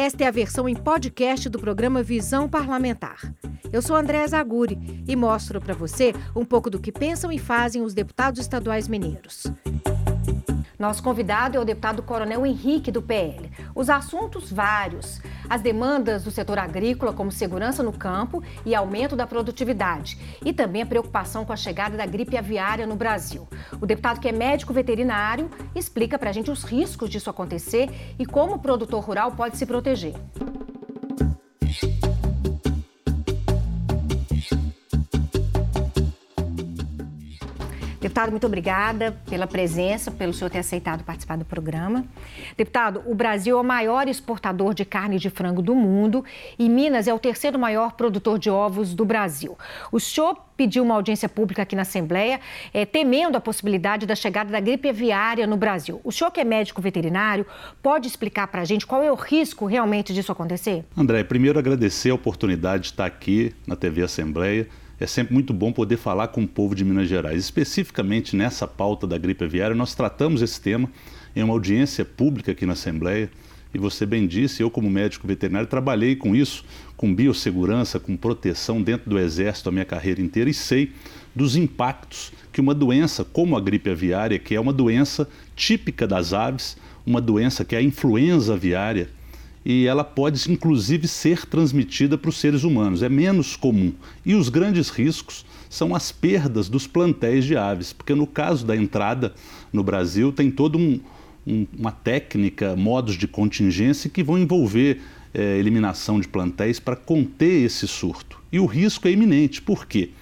Esta é a versão em podcast do programa Visão Parlamentar. Eu sou André Zaguri e mostro para você um pouco do que pensam e fazem os deputados estaduais mineiros. Nosso convidado é o deputado Coronel Henrique, do PL. Os assuntos vários. As demandas do setor agrícola, como segurança no campo e aumento da produtividade. E também a preocupação com a chegada da gripe aviária no Brasil. O deputado, que é médico veterinário, explica para a gente os riscos disso acontecer e como o produtor rural pode se proteger. Deputado, muito obrigada pela presença, pelo senhor ter aceitado participar do programa. Deputado, o Brasil é o maior exportador de carne de frango do mundo e Minas é o terceiro maior produtor de ovos do Brasil. O senhor pediu uma audiência pública aqui na Assembleia, é, temendo a possibilidade da chegada da gripe aviária no Brasil. O senhor que é médico veterinário, pode explicar para a gente qual é o risco realmente disso acontecer? André, primeiro agradecer a oportunidade de estar aqui na TV Assembleia é sempre muito bom poder falar com o povo de Minas Gerais. Especificamente nessa pauta da gripe aviária, nós tratamos esse tema em uma audiência pública aqui na Assembleia. E você bem disse, eu como médico veterinário trabalhei com isso, com biossegurança, com proteção dentro do Exército a minha carreira inteira e sei dos impactos que uma doença como a gripe aviária, que é uma doença típica das aves, uma doença que é a influenza aviária, e ela pode inclusive ser transmitida para os seres humanos. É menos comum. E os grandes riscos são as perdas dos plantéis de aves, porque no caso da entrada no Brasil tem toda um, um, uma técnica, modos de contingência que vão envolver é, eliminação de plantéis para conter esse surto. E o risco é iminente. Por quê? porque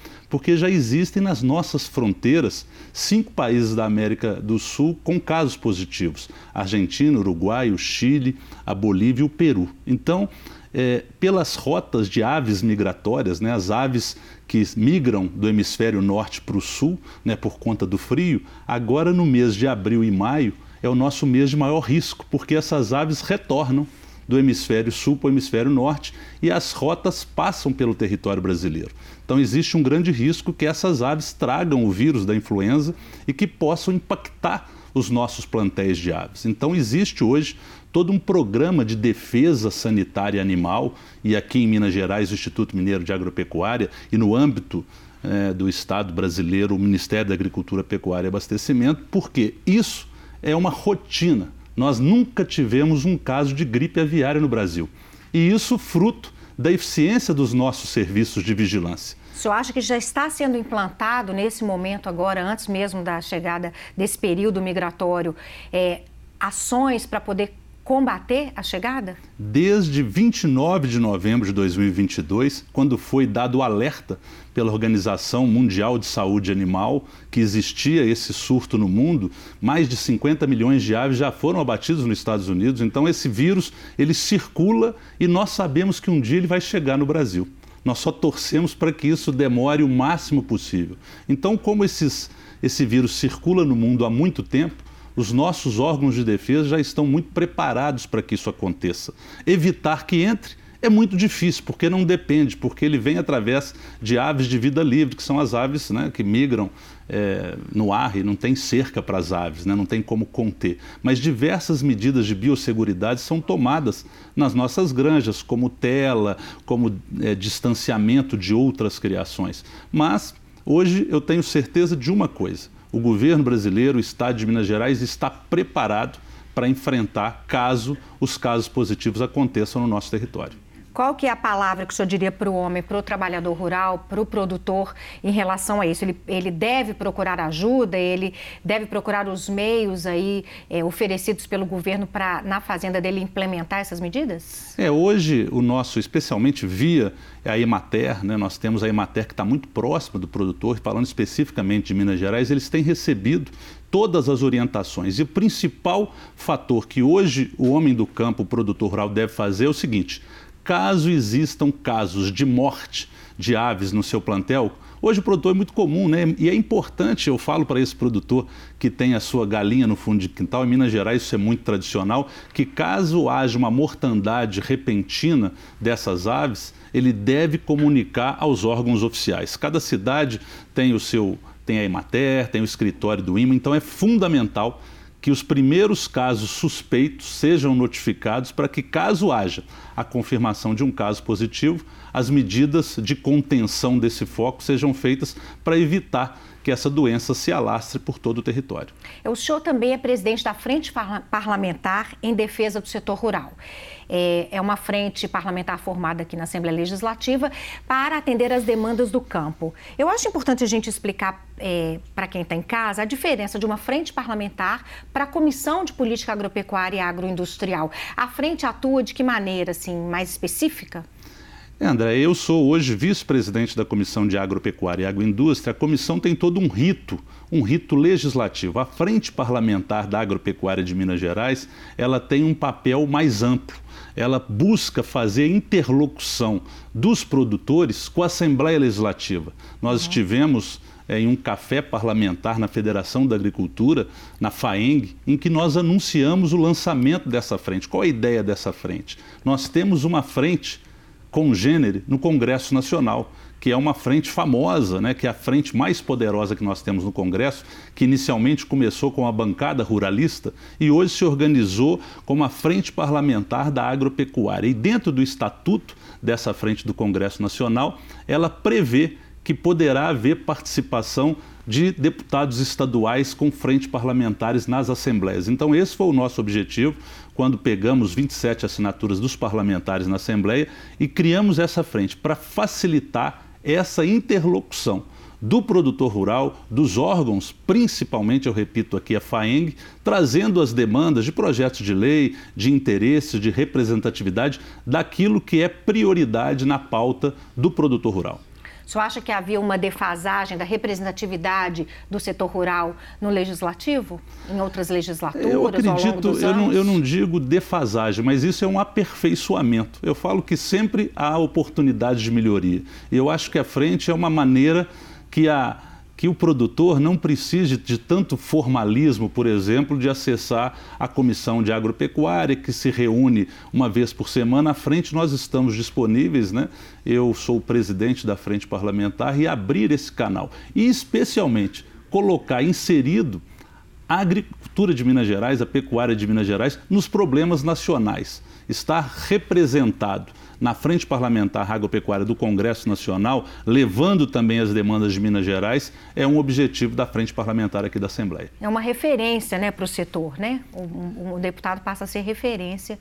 já existem nas nossas fronteiras cinco países da América do Sul com casos positivos: Argentina, Uruguai, o Chile, a Bolívia e o Peru. Então, é, pelas rotas de aves migratórias, né, as aves que migram do hemisfério norte para o sul, né, por conta do frio, agora no mês de abril e maio é o nosso mês de maior risco, porque essas aves retornam do hemisfério sul para o hemisfério norte e as rotas passam pelo território brasileiro. Então existe um grande risco que essas aves tragam o vírus da influenza e que possam impactar os nossos plantéis de aves. Então existe hoje todo um programa de defesa sanitária animal e aqui em Minas Gerais o Instituto Mineiro de Agropecuária e no âmbito é, do Estado brasileiro o Ministério da Agricultura, Pecuária e Abastecimento, porque isso é uma rotina nós nunca tivemos um caso de gripe aviária no Brasil. E isso fruto da eficiência dos nossos serviços de vigilância. O senhor acha que já está sendo implantado nesse momento agora, antes mesmo da chegada desse período migratório, é, ações para poder combater a chegada? Desde 29 de novembro de 2022, quando foi dado o alerta pela Organização Mundial de Saúde Animal que existia esse surto no mundo, mais de 50 milhões de aves já foram abatidos nos Estados Unidos. Então esse vírus, ele circula e nós sabemos que um dia ele vai chegar no Brasil. Nós só torcemos para que isso demore o máximo possível. Então, como esses, esse vírus circula no mundo há muito tempo, os nossos órgãos de defesa já estão muito preparados para que isso aconteça. Evitar que entre é muito difícil, porque não depende, porque ele vem através de aves de vida livre, que são as aves né, que migram é, no ar e não tem cerca para as aves, né, não tem como conter. Mas diversas medidas de biosseguridade são tomadas nas nossas granjas, como tela, como é, distanciamento de outras criações. Mas hoje eu tenho certeza de uma coisa: o governo brasileiro, o Estado de Minas Gerais, está preparado para enfrentar caso os casos positivos aconteçam no nosso território. Qual que é a palavra que o senhor diria para o homem, para o trabalhador rural, para o produtor em relação a isso? Ele, ele deve procurar ajuda, ele deve procurar os meios aí é, oferecidos pelo governo para, na fazenda dele, implementar essas medidas? É, hoje o nosso, especialmente via a Emater, né, nós temos a Emater que está muito próxima do produtor, falando especificamente de Minas Gerais, eles têm recebido todas as orientações. E o principal fator que hoje o homem do campo, o produtor rural, deve fazer é o seguinte: caso existam casos de morte de aves no seu plantel, hoje o produtor é muito comum, né? E é importante, eu falo para esse produtor que tem a sua galinha no fundo de quintal, em Minas Gerais isso é muito tradicional, que caso haja uma mortandade repentina dessas aves, ele deve comunicar aos órgãos oficiais. Cada cidade tem o seu, tem a Emater, tem o escritório do IMA, então é fundamental que os primeiros casos suspeitos sejam notificados para que, caso haja a confirmação de um caso positivo, as medidas de contenção desse foco sejam feitas para evitar que essa doença se alastre por todo o território. O senhor também é presidente da Frente Parlamentar em Defesa do Setor Rural. É, é uma frente parlamentar formada aqui na Assembleia Legislativa para atender as demandas do campo. Eu acho importante a gente explicar é, para quem está em casa a diferença de uma frente parlamentar para a Comissão de Política Agropecuária e Agroindustrial. A frente atua de que maneira, assim, mais específica? É, André, eu sou hoje vice-presidente da Comissão de Agropecuária e Agroindústria. A comissão tem todo um rito, um rito legislativo. A Frente Parlamentar da Agropecuária de Minas Gerais, ela tem um papel mais amplo. Ela busca fazer interlocução dos produtores com a Assembleia Legislativa. Nós uhum. estivemos é, em um café parlamentar na Federação da Agricultura, na FAENG, em que nós anunciamos o lançamento dessa frente. Qual a ideia dessa frente? Nós temos uma frente congênere no Congresso Nacional, que é uma frente famosa, né, que é a frente mais poderosa que nós temos no Congresso, que inicialmente começou com a bancada ruralista e hoje se organizou como a Frente Parlamentar da Agropecuária. E dentro do estatuto dessa frente do Congresso Nacional, ela prevê que poderá haver participação de deputados estaduais com frente parlamentares nas assembleias. Então, esse foi o nosso objetivo quando pegamos 27 assinaturas dos parlamentares na Assembleia e criamos essa frente para facilitar essa interlocução do produtor rural, dos órgãos, principalmente, eu repito aqui, a FAENG, trazendo as demandas de projetos de lei, de interesse, de representatividade daquilo que é prioridade na pauta do produtor rural. O senhor acha que havia uma defasagem da representatividade do setor rural no legislativo, em outras legislaturas? Eu acredito, eu não, eu não digo defasagem, mas isso é um aperfeiçoamento. Eu falo que sempre há oportunidade de melhoria. E eu acho que a frente é uma maneira que a que o produtor não precise de tanto formalismo, por exemplo, de acessar a comissão de agropecuária, que se reúne uma vez por semana. À frente, nós estamos disponíveis, né? Eu sou o presidente da frente parlamentar e abrir esse canal. E, especialmente, colocar inserido a agricultura de Minas Gerais, a pecuária de Minas Gerais, nos problemas nacionais. Estar representado na Frente Parlamentar Agropecuária do Congresso Nacional, levando também as demandas de Minas Gerais, é um objetivo da Frente Parlamentar aqui da Assembleia. É uma referência né, para o setor, né? O, o, deputado passa a ser referência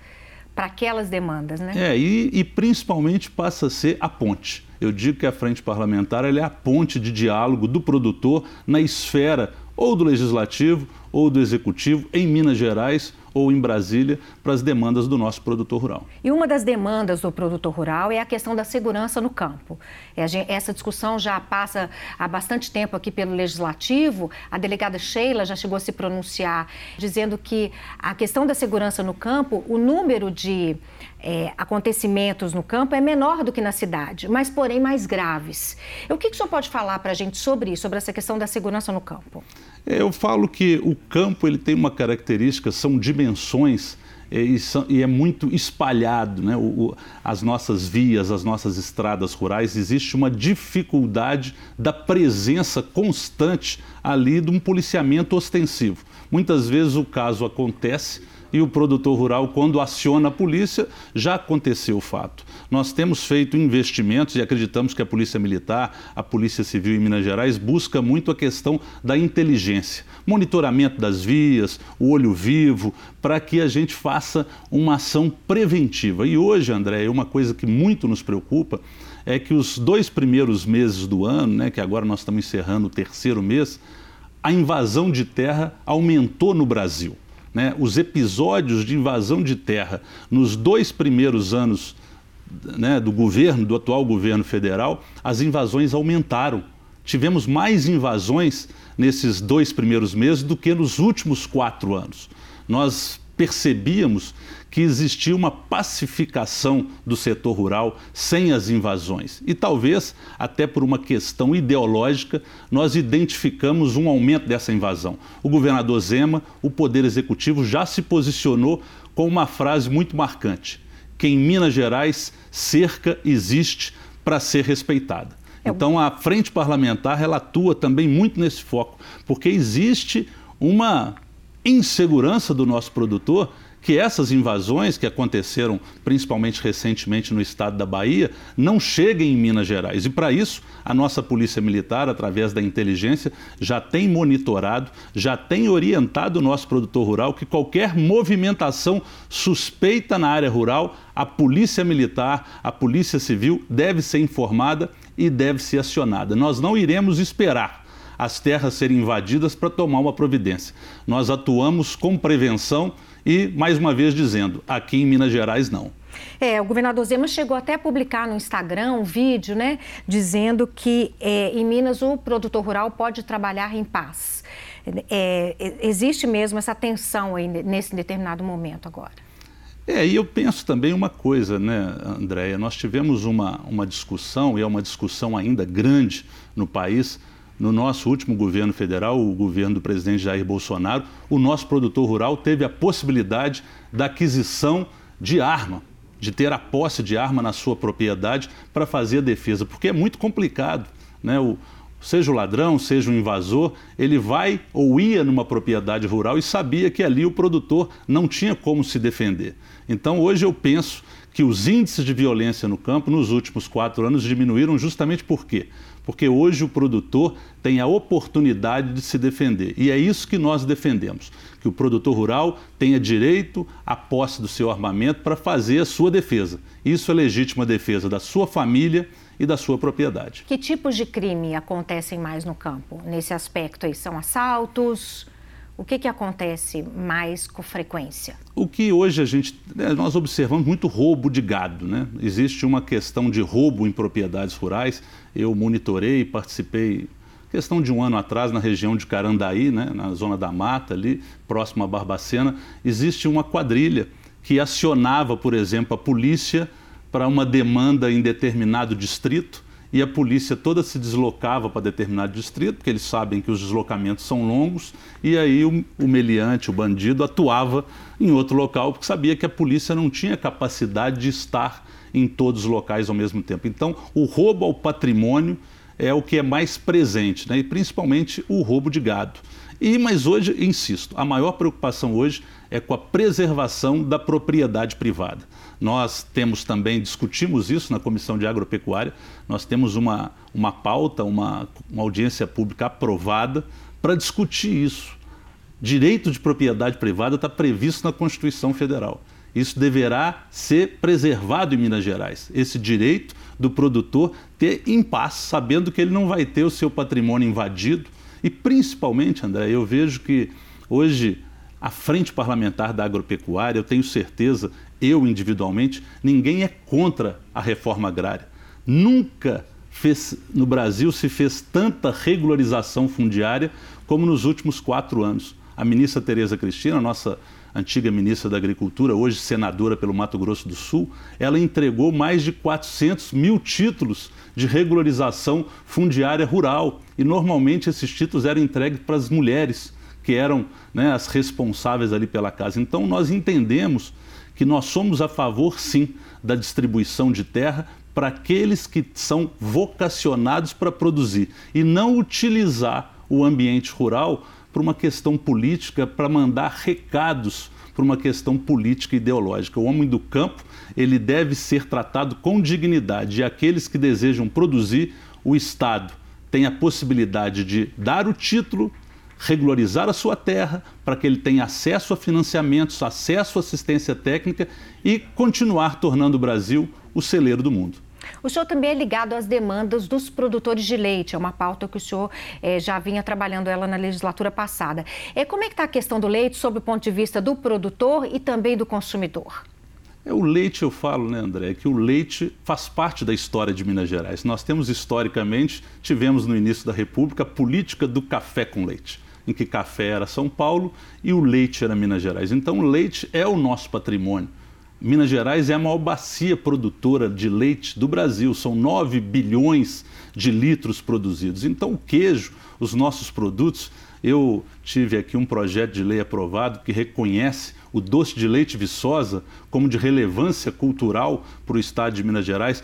para aquelas demandas, né? É, e, e, principalmente passa a ser a ponte. Eu digo que a Frente Parlamentar é a ponte de diálogo do produtor na esfera ou do Legislativo ou do Executivo em Minas Gerais ou em Brasília para as demandas do nosso produtor rural. E uma das demandas do produtor rural é a questão da segurança no campo. É, essa discussão já passa há bastante tempo aqui pelo Legislativo. A delegada Sheila já chegou a se pronunciar dizendo que a questão da segurança no campo, o número de é, acontecimentos no campo é menor do que na cidade, mas porém mais graves. O que, que o senhor pode falar para a gente sobre isso, sobre essa questão da segurança no campo? Eu falo que o campo ele tem uma característica, são dimensões e, são, e é muito espalhado, né? As nossas vias, as nossas estradas rurais, existe uma dificuldade da presença constante ali de um policiamento ostensivo. Muitas vezes o caso acontece e o produtor rural, quando aciona a polícia, já aconteceu o fato. Nós temos feito investimentos e acreditamos que a Polícia Militar, a Polícia Civil em Minas Gerais, busca muito a questão da inteligência, monitoramento das vias, o olho vivo, para que a gente faça uma ação preventiva. E hoje, André, uma coisa que muito nos preocupa é que os dois primeiros meses do ano, né, que agora nós estamos encerrando o terceiro mês, a invasão de terra aumentou no Brasil né, os episódios de invasão de terra nos dois primeiros anos né, do governo, do atual governo federal, as invasões aumentaram. Tivemos mais invasões nesses dois primeiros meses do que nos últimos quatro anos. Nós percebíamos que existia uma pacificação do setor rural sem as invasões. E talvez, até por uma questão ideológica, nós identificamos um aumento dessa invasão. O governador Zema, o Poder Executivo, já se posicionou com uma frase muito marcante: que em Minas Gerais cerca existe para ser respeitada. É então a frente parlamentar ela atua também muito nesse foco, porque existe uma insegurança do nosso produtor que essas invasões que aconteceram principalmente recentemente no estado da Bahia não cheguem em Minas Gerais. E para isso, a nossa Polícia Militar, através da inteligência, já tem monitorado, já tem orientado o nosso produtor rural que qualquer movimentação suspeita na área rural, a Polícia Militar, a Polícia Civil deve ser informada e deve ser acionada. Nós não iremos esperar as terras serem invadidas para tomar uma providência. Nós atuamos com prevenção e, mais uma vez dizendo, aqui em Minas Gerais não. É, o governador Zema chegou até a publicar no Instagram um vídeo, né, dizendo que é, em Minas o produtor rural pode trabalhar em paz. É, existe mesmo essa tensão aí nesse determinado momento agora. É, e eu penso também uma coisa, né, Andréia? Nós tivemos uma, uma discussão, e é uma discussão ainda grande no país, no nosso último governo federal, o governo do presidente Jair Bolsonaro, o nosso produtor rural teve a possibilidade da aquisição de arma, de ter a posse de arma na sua propriedade para fazer a defesa, porque é muito complicado. Né? O, seja o ladrão, seja o invasor, ele vai ou ia numa propriedade rural e sabia que ali o produtor não tinha como se defender. Então hoje eu penso que os índices de violência no campo nos últimos quatro anos diminuíram justamente por quê? Porque hoje o produtor tem a oportunidade de se defender. E é isso que nós defendemos: que o produtor rural tenha direito à posse do seu armamento para fazer a sua defesa. Isso é legítima defesa da sua família e da sua propriedade. Que tipos de crime acontecem mais no campo? Nesse aspecto aí, são assaltos? O que, que acontece mais com frequência? O que hoje a gente. Né, nós observamos muito roubo de gado. Né? Existe uma questão de roubo em propriedades rurais. Eu monitorei, participei, questão de um ano atrás, na região de Carandaí, né? na zona da mata, ali, próximo a Barbacena. Existe uma quadrilha que acionava, por exemplo, a polícia para uma demanda em determinado distrito e a polícia toda se deslocava para determinado distrito, porque eles sabem que os deslocamentos são longos, e aí o, o meliante, o bandido, atuava em outro local, porque sabia que a polícia não tinha capacidade de estar em todos os locais ao mesmo tempo. Então, o roubo ao patrimônio é o que é mais presente, né? e principalmente o roubo de gado. E, mas hoje, insisto, a maior preocupação hoje é com a preservação da propriedade privada. Nós temos também, discutimos isso na Comissão de Agropecuária, nós temos uma, uma pauta, uma, uma audiência pública aprovada para discutir isso. Direito de propriedade privada está previsto na Constituição Federal. Isso deverá ser preservado em Minas Gerais. Esse direito do produtor ter em paz, sabendo que ele não vai ter o seu patrimônio invadido. E principalmente, André, eu vejo que hoje a frente parlamentar da agropecuária, eu tenho certeza, eu individualmente, ninguém é contra a reforma agrária. Nunca fez, no Brasil se fez tanta regularização fundiária como nos últimos quatro anos. A ministra Tereza Cristina, nossa antiga ministra da Agricultura, hoje senadora pelo Mato Grosso do Sul, ela entregou mais de 400 mil títulos de regularização fundiária rural. E normalmente esses títulos eram entregues para as mulheres, que eram né, as responsáveis ali pela casa. Então nós entendemos que nós somos a favor, sim, da distribuição de terra para aqueles que são vocacionados para produzir e não utilizar o ambiente rural para uma questão política, para mandar recados para uma questão política e ideológica. O homem do campo, ele deve ser tratado com dignidade e aqueles que desejam produzir, o Estado tem a possibilidade de dar o título regularizar a sua terra para que ele tenha acesso a financiamentos, acesso a assistência técnica e continuar tornando o Brasil o celeiro do mundo. O senhor também é ligado às demandas dos produtores de leite, é uma pauta que o senhor é, já vinha trabalhando ela na legislatura passada. É, como é que está a questão do leite sob o ponto de vista do produtor e também do consumidor? É o leite, eu falo, né, André, que o leite faz parte da história de Minas Gerais. Nós temos historicamente, tivemos no início da República, a política do café com leite em que café era São Paulo e o leite era Minas Gerais. Então, o leite é o nosso patrimônio. Minas Gerais é a maior bacia produtora de leite do Brasil, são 9 bilhões de litros produzidos. Então, o queijo, os nossos produtos, eu tive aqui um projeto de lei aprovado que reconhece o doce de leite Viçosa como de relevância cultural para o estado de Minas Gerais.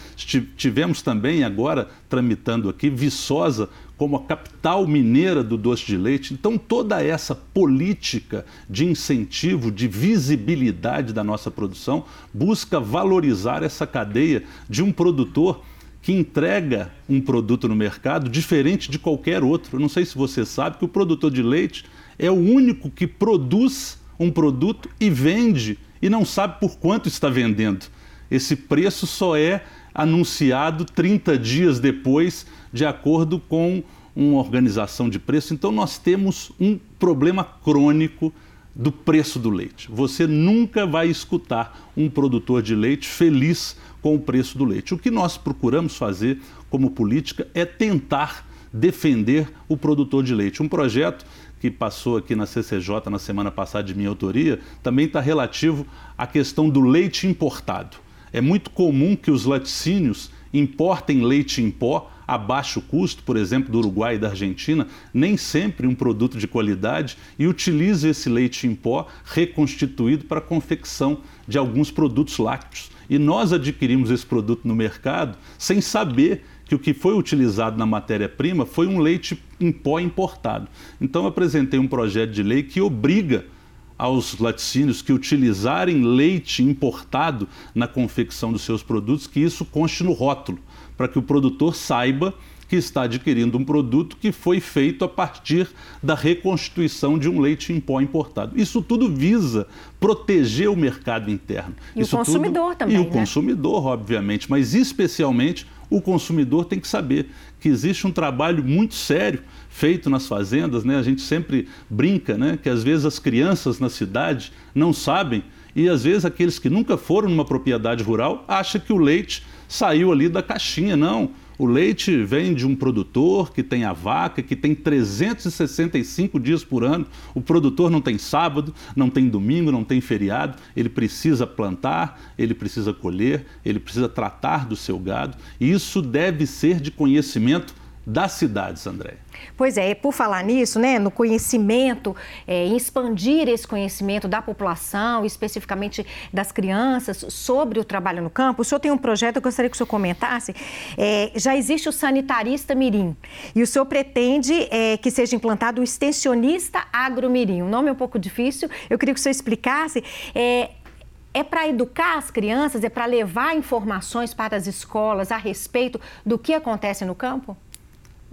Tivemos também agora tramitando aqui Viçosa como a capital mineira do doce de leite. Então, toda essa política de incentivo, de visibilidade da nossa produção, busca valorizar essa cadeia de um produtor que entrega um produto no mercado diferente de qualquer outro. Eu não sei se você sabe que o produtor de leite é o único que produz um produto e vende e não sabe por quanto está vendendo. Esse preço só é anunciado 30 dias depois, de acordo com uma organização de preço. Então, nós temos um problema crônico do preço do leite. Você nunca vai escutar um produtor de leite feliz com o preço do leite. O que nós procuramos fazer como política é tentar defender o produtor de leite. Um projeto que passou aqui na CCJ na semana passada de minha autoria também está relativo à questão do leite importado. É muito comum que os laticínios importem leite em pó a baixo custo, por exemplo, do Uruguai e da Argentina, nem sempre um produto de qualidade e utilizam esse leite em pó reconstituído para a confecção de alguns produtos lácteos. E nós adquirimos esse produto no mercado sem saber que o que foi utilizado na matéria-prima foi um leite em pó importado. Então, eu apresentei um projeto de lei que obriga aos laticínios que utilizarem leite importado na confecção dos seus produtos, que isso conste no rótulo, para que o produtor saiba que está adquirindo um produto que foi feito a partir da reconstituição de um leite em pó importado. Isso tudo visa proteger o mercado interno. E Isso o consumidor tudo... também. E o né? consumidor, obviamente, mas especialmente o consumidor tem que saber que existe um trabalho muito sério feito nas fazendas, né? A gente sempre brinca, né, que às vezes as crianças na cidade não sabem e às vezes aqueles que nunca foram numa propriedade rural acham que o leite saiu ali da caixinha, não. O leite vem de um produtor que tem a vaca, que tem 365 dias por ano. O produtor não tem sábado, não tem domingo, não tem feriado. Ele precisa plantar, ele precisa colher, ele precisa tratar do seu gado. E isso deve ser de conhecimento das cidades, André. Pois é, por falar nisso, né, no conhecimento, é, expandir esse conhecimento da população, especificamente das crianças, sobre o trabalho no campo, o senhor tem um projeto, eu gostaria que o senhor comentasse. É, já existe o sanitarista mirim e o senhor pretende é, que seja implantado o extensionista agromirim. O nome é um pouco difícil, eu queria que o senhor explicasse. É, é para educar as crianças, é para levar informações para as escolas a respeito do que acontece no campo?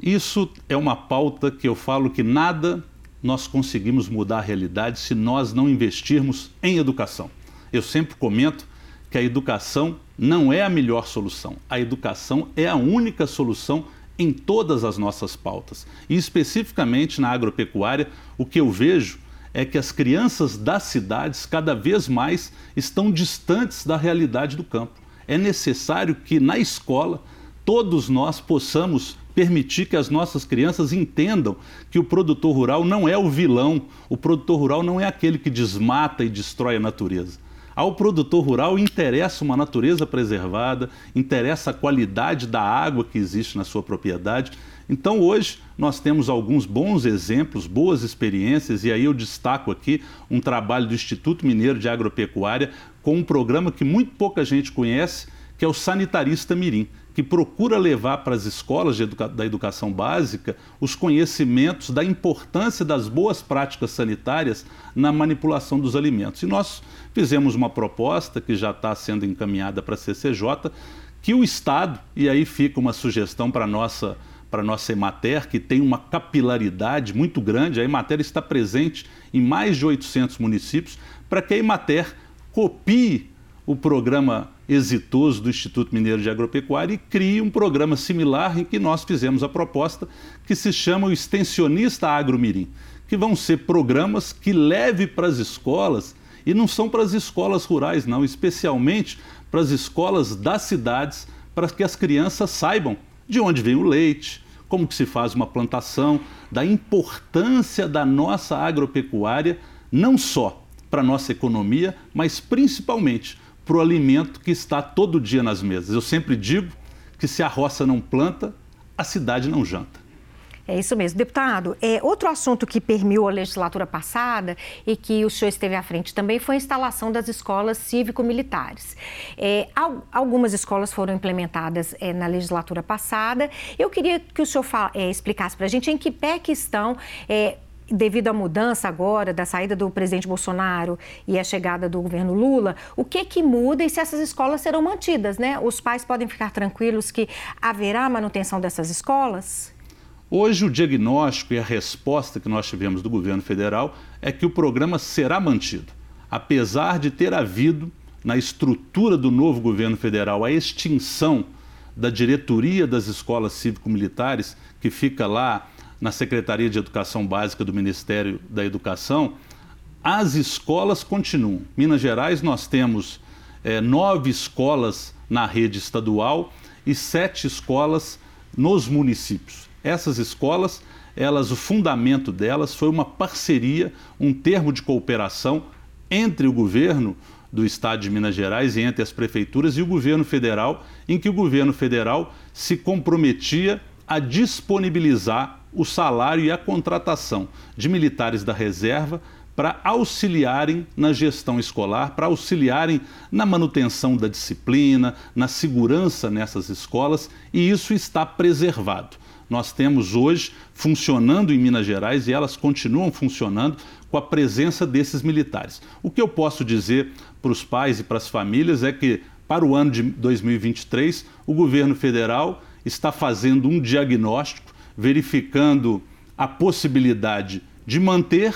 Isso é uma pauta que eu falo que nada nós conseguimos mudar a realidade se nós não investirmos em educação. Eu sempre comento que a educação não é a melhor solução. A educação é a única solução em todas as nossas pautas. E especificamente na agropecuária, o que eu vejo é que as crianças das cidades cada vez mais estão distantes da realidade do campo. É necessário que na escola todos nós possamos permitir que as nossas crianças entendam que o produtor rural não é o vilão, o produtor rural não é aquele que desmata e destrói a natureza. Ao produtor rural interessa uma natureza preservada, interessa a qualidade da água que existe na sua propriedade. Então, hoje, nós temos alguns bons exemplos, boas experiências, e aí eu destaco aqui um trabalho do Instituto Mineiro de Agropecuária com um programa que muito pouca gente conhece, que é o Sanitarista Mirim, que procura levar para as escolas educa da educação básica os conhecimentos da importância das boas práticas sanitárias na manipulação dos alimentos. E nós fizemos uma proposta que já está sendo encaminhada para a CCJ, que o Estado, e aí fica uma sugestão para a nossa para a nossa Emater, que tem uma capilaridade muito grande. A Emater está presente em mais de 800 municípios, para que a Emater copie o programa exitoso do Instituto Mineiro de Agropecuária e crie um programa similar em que nós fizemos a proposta que se chama o Extensionista Agromirim, que vão ser programas que leve para as escolas e não são para as escolas rurais não, especialmente para as escolas das cidades, para que as crianças saibam de onde vem o leite, como que se faz uma plantação, da importância da nossa agropecuária, não só para a nossa economia, mas principalmente para o alimento que está todo dia nas mesas. Eu sempre digo que se a roça não planta, a cidade não janta. É isso mesmo. Deputado, é, outro assunto que permeou a legislatura passada e que o senhor esteve à frente também foi a instalação das escolas cívico-militares. É, algumas escolas foram implementadas é, na legislatura passada. Eu queria que o senhor é, explicasse para a gente em que pé que estão é, devido à mudança agora da saída do presidente Bolsonaro e a chegada do governo Lula, o que que muda e se essas escolas serão mantidas, né? Os pais podem ficar tranquilos que haverá manutenção dessas escolas? Hoje, o diagnóstico e a resposta que nós tivemos do governo federal é que o programa será mantido, apesar de ter havido, na estrutura do novo governo federal, a extinção da diretoria das escolas cívico-militares, que fica lá na Secretaria de Educação Básica do Ministério da Educação, as escolas continuam. Minas Gerais, nós temos é, nove escolas na rede estadual e sete escolas nos municípios. Essas escolas, elas, o fundamento delas foi uma parceria, um termo de cooperação entre o governo do estado de Minas Gerais e entre as prefeituras e o governo federal, em que o governo federal se comprometia a disponibilizar o salário e a contratação de militares da reserva para auxiliarem na gestão escolar, para auxiliarem na manutenção da disciplina, na segurança nessas escolas, e isso está preservado nós temos hoje funcionando em Minas Gerais e elas continuam funcionando com a presença desses militares. O que eu posso dizer para os pais e para as famílias é que, para o ano de 2023, o governo federal está fazendo um diagnóstico, verificando a possibilidade de manter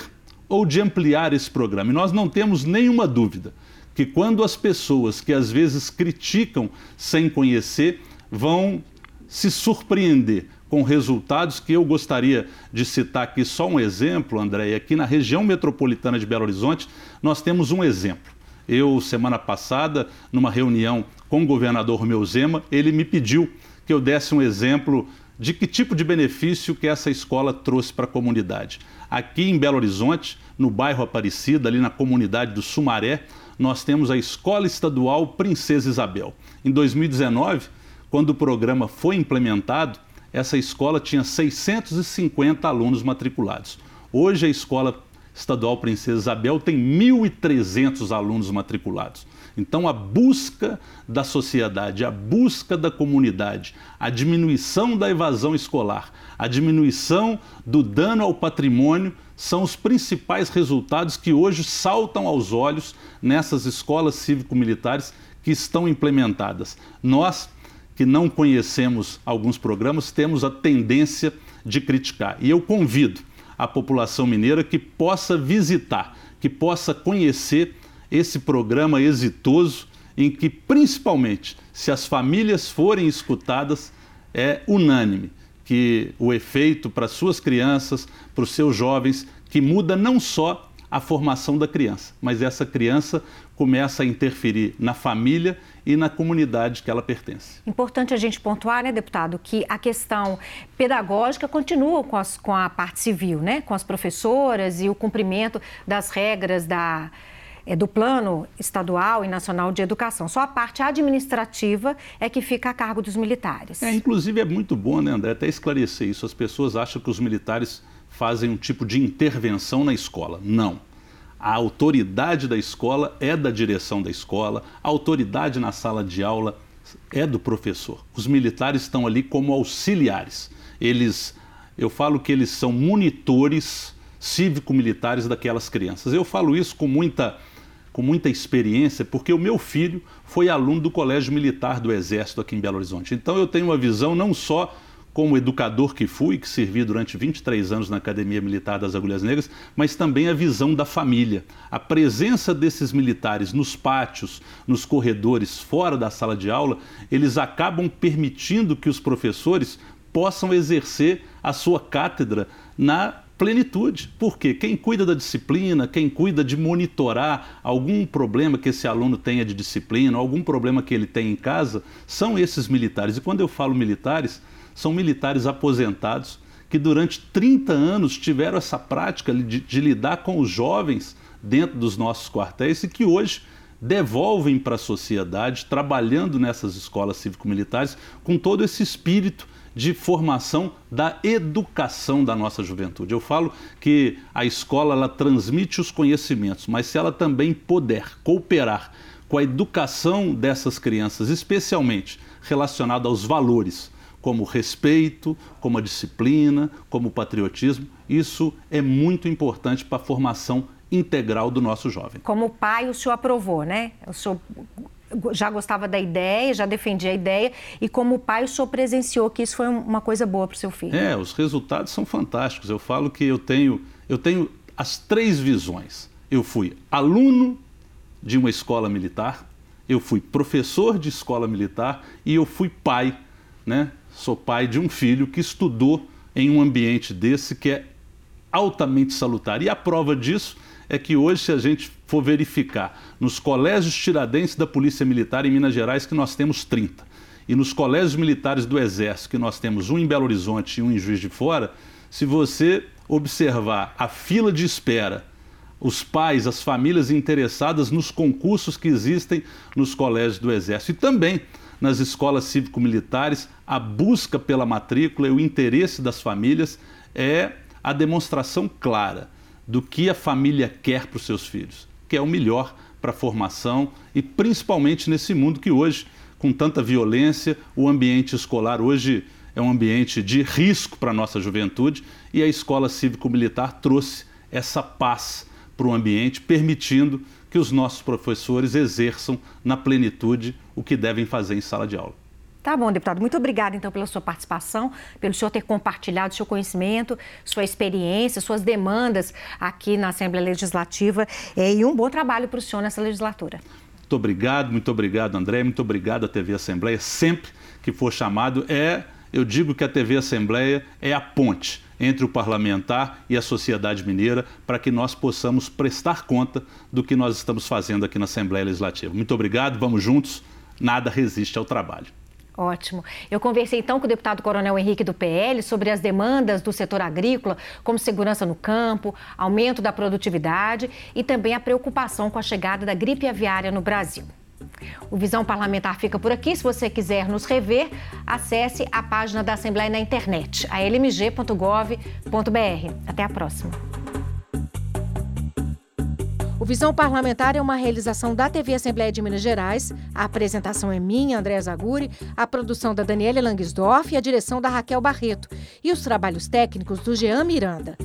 ou de ampliar esse programa. E nós não temos nenhuma dúvida que, quando as pessoas que às vezes criticam sem conhecer, vão se surpreender com resultados que eu gostaria de citar aqui só um exemplo, André. Aqui na região metropolitana de Belo Horizonte, nós temos um exemplo. Eu, semana passada, numa reunião com o governador Romeu Zema, ele me pediu que eu desse um exemplo de que tipo de benefício que essa escola trouxe para a comunidade. Aqui em Belo Horizonte, no bairro Aparecida, ali na comunidade do Sumaré, nós temos a Escola Estadual Princesa Isabel. Em 2019, quando o programa foi implementado, essa escola tinha 650 alunos matriculados. Hoje a escola estadual Princesa Isabel tem 1.300 alunos matriculados. Então, a busca da sociedade, a busca da comunidade, a diminuição da evasão escolar, a diminuição do dano ao patrimônio são os principais resultados que hoje saltam aos olhos nessas escolas cívico-militares que estão implementadas. Nós que não conhecemos alguns programas, temos a tendência de criticar. E eu convido a população mineira que possa visitar, que possa conhecer esse programa exitoso, em que, principalmente, se as famílias forem escutadas, é unânime que o efeito para suas crianças, para os seus jovens, que muda não só a formação da criança, mas essa criança começa a interferir na família e na comunidade que ela pertence. Importante a gente pontuar, né, deputado, que a questão pedagógica continua com, as, com a parte civil, né, com as professoras e o cumprimento das regras da, é, do plano estadual e nacional de educação. Só a parte administrativa é que fica a cargo dos militares. É, inclusive é muito bom, né, André, até esclarecer isso. As pessoas acham que os militares fazem um tipo de intervenção na escola. Não. A autoridade da escola é da direção da escola, a autoridade na sala de aula é do professor. Os militares estão ali como auxiliares. Eles, eu falo que eles são monitores cívico-militares daquelas crianças. Eu falo isso com muita com muita experiência, porque o meu filho foi aluno do Colégio Militar do Exército aqui em Belo Horizonte. Então eu tenho uma visão não só como educador que fui, que servi durante 23 anos na Academia Militar das Agulhas Negras, mas também a visão da família. A presença desses militares nos pátios, nos corredores, fora da sala de aula, eles acabam permitindo que os professores possam exercer a sua cátedra na plenitude. Porque quem cuida da disciplina, quem cuida de monitorar algum problema que esse aluno tenha de disciplina, algum problema que ele tem em casa, são esses militares. E quando eu falo militares, são militares aposentados que durante 30 anos tiveram essa prática de, de lidar com os jovens dentro dos nossos quartéis e que hoje devolvem para a sociedade, trabalhando nessas escolas cívico-militares com todo esse espírito de formação da educação da nossa juventude. Eu falo que a escola ela transmite os conhecimentos, mas se ela também puder cooperar com a educação dessas crianças, especialmente relacionada aos valores, como o respeito, como a disciplina, como o patriotismo, isso é muito importante para a formação integral do nosso jovem. Como pai, o senhor aprovou, né? O senhor já gostava da ideia, já defendia a ideia, e como pai, o senhor presenciou que isso foi uma coisa boa para o seu filho. É, os resultados são fantásticos. Eu falo que eu tenho, eu tenho as três visões. Eu fui aluno de uma escola militar, eu fui professor de escola militar e eu fui pai, né? Sou pai de um filho que estudou em um ambiente desse que é altamente salutar. E a prova disso é que hoje, se a gente for verificar nos colégios tiradentes da Polícia Militar em Minas Gerais, que nós temos 30, e nos colégios militares do Exército, que nós temos um em Belo Horizonte e um em Juiz de Fora, se você observar a fila de espera, os pais, as famílias interessadas nos concursos que existem nos colégios do Exército e também nas escolas cívico-militares, a busca pela matrícula e o interesse das famílias é a demonstração clara do que a família quer para os seus filhos, que é o melhor para a formação e principalmente nesse mundo que hoje, com tanta violência, o ambiente escolar hoje é um ambiente de risco para a nossa juventude e a escola cívico-militar trouxe essa paz para o ambiente, permitindo que os nossos professores exerçam na plenitude o que devem fazer em sala de aula. Tá bom, deputado. Muito obrigada, então, pela sua participação, pelo senhor ter compartilhado seu conhecimento, sua experiência, suas demandas aqui na Assembleia Legislativa eh, e um bom trabalho para o senhor nessa legislatura. Muito obrigado, muito obrigado, André, muito obrigado à TV Assembleia. Sempre que for chamado, é, eu digo que a TV Assembleia é a ponte entre o parlamentar e a sociedade mineira para que nós possamos prestar conta do que nós estamos fazendo aqui na Assembleia Legislativa. Muito obrigado, vamos juntos, nada resiste ao trabalho. Ótimo. Eu conversei então com o deputado Coronel Henrique do PL sobre as demandas do setor agrícola, como segurança no campo, aumento da produtividade e também a preocupação com a chegada da gripe aviária no Brasil. O Visão Parlamentar fica por aqui. Se você quiser nos rever, acesse a página da Assembleia na internet, a lmg.gov.br. Até a próxima. O Visão Parlamentar é uma realização da TV Assembleia de Minas Gerais. A apresentação é minha, André Zaguri, a produção da Daniela Langsdorff e a direção da Raquel Barreto. E os trabalhos técnicos do Jean Miranda.